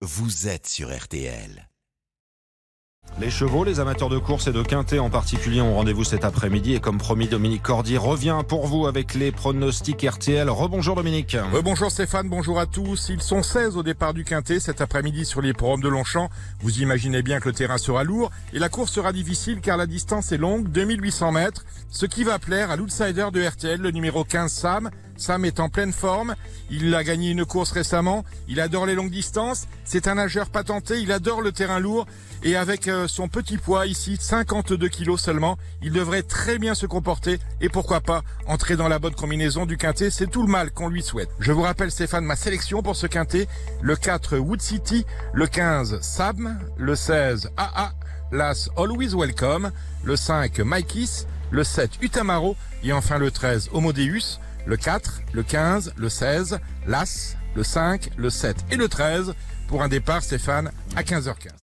vous êtes sur RTL. Les chevaux, les amateurs de course et de quintet en particulier ont rendez-vous cet après-midi et comme promis, Dominique Cordy revient pour vous avec les pronostics RTL. Rebonjour Dominique. bonjour Stéphane, bonjour à tous. Ils sont 16 au départ du quintet cet après-midi sur les programmes de Longchamp. Vous imaginez bien que le terrain sera lourd et la course sera difficile car la distance est longue, 2800 mètres, ce qui va plaire à l'outsider de RTL, le numéro 15 Sam. Sam est en pleine forme. Il a gagné une course récemment. Il adore les longues distances. C'est un nageur patenté. Il adore le terrain lourd. Et avec euh, son petit poids ici, 52 kilos seulement, il devrait très bien se comporter. Et pourquoi pas entrer dans la bonne combinaison du quintet. C'est tout le mal qu'on lui souhaite. Je vous rappelle, Stéphane, ma sélection pour ce quintet. Le 4, Wood City. Le 15, Sam. Le 16, AA. L'As, Always Welcome. Le 5, Mikey's. Le 7, Utamaro. Et enfin le 13, Homodeus le 4, le 15, le 16, l'As, le 5, le 7 et le 13 pour un départ, Stéphane, à 15h15.